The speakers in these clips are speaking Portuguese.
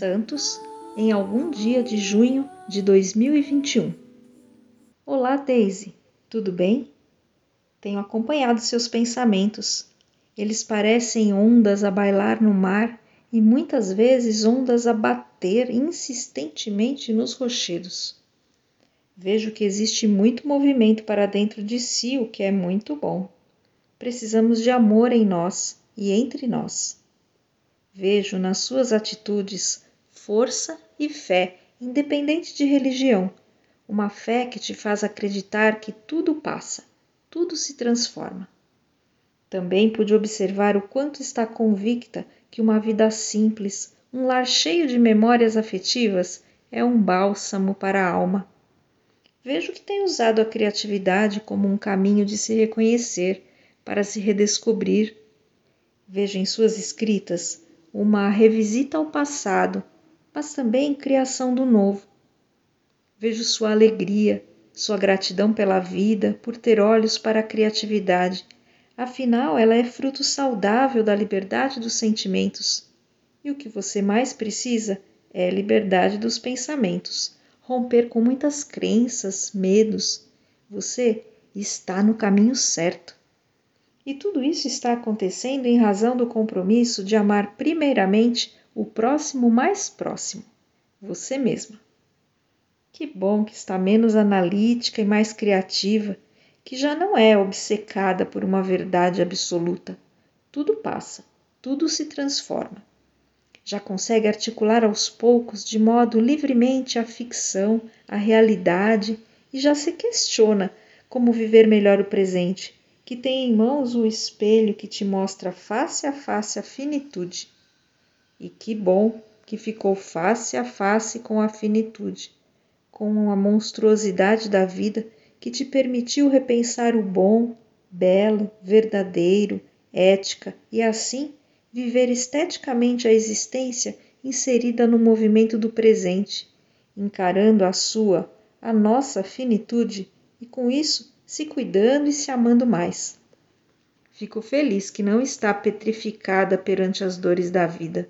Santos, em algum dia de junho de 2021. Olá, Daisy, tudo bem? Tenho acompanhado seus pensamentos. Eles parecem ondas a bailar no mar e muitas vezes ondas a bater insistentemente nos rochedos. Vejo que existe muito movimento para dentro de si, o que é muito bom. Precisamos de amor em nós e entre nós. Vejo nas suas atitudes força e fé, independente de religião, uma fé que te faz acreditar que tudo passa, tudo se transforma. Também pude observar o quanto está convicta que uma vida simples, um lar cheio de memórias afetivas, é um bálsamo para a alma. Vejo que tem usado a criatividade como um caminho de se reconhecer, para se redescobrir. Vejo em suas escritas uma revisita ao passado, mas também criação do novo. Vejo sua alegria, sua gratidão pela vida, por ter olhos para a criatividade. Afinal, ela é fruto saudável da liberdade dos sentimentos. E o que você mais precisa é a liberdade dos pensamentos, romper com muitas crenças, medos. Você está no caminho certo. E tudo isso está acontecendo em razão do compromisso de amar primeiramente o próximo mais próximo, você mesma. Que bom que está menos analítica e mais criativa, que já não é obcecada por uma verdade absoluta. Tudo passa, tudo se transforma. Já consegue articular aos poucos, de modo livremente, a ficção, a realidade e já se questiona como viver melhor o presente, que tem em mãos o espelho que te mostra face a face a finitude. E que bom que ficou face a face com a finitude com a monstruosidade da vida que te permitiu repensar o bom, belo, verdadeiro, ética e assim viver esteticamente a existência inserida no movimento do presente, encarando a sua, a nossa finitude e com isso se cuidando e se amando mais. Fico feliz que não está petrificada perante as dores da vida,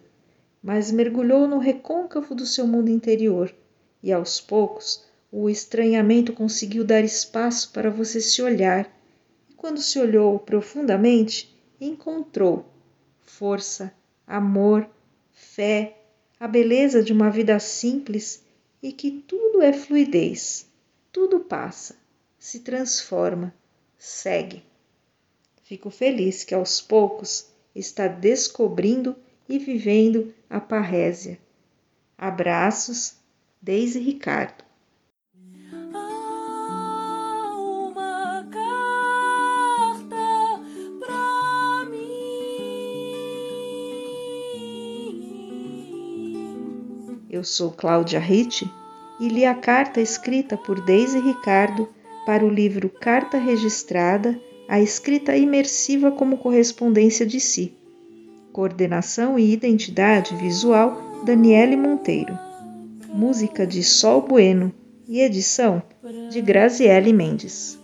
mas mergulhou no recôncavo do seu mundo interior e aos poucos o estranhamento conseguiu dar espaço para você se olhar, e quando se olhou profundamente, encontrou força, amor, fé, a beleza de uma vida simples e que tudo é fluidez, tudo passa, se transforma, segue. Fico feliz que aos poucos está descobrindo e vivendo a parrésia. Abraços Deise Ricardo. uma carta pra mim. Eu sou Cláudia Ritt e li a carta escrita por Deise Ricardo para o livro Carta Registrada, a escrita imersiva como correspondência de si. Coordenação e identidade visual Daniele Monteiro música de Sol Bueno e edição de Graziele Mendes.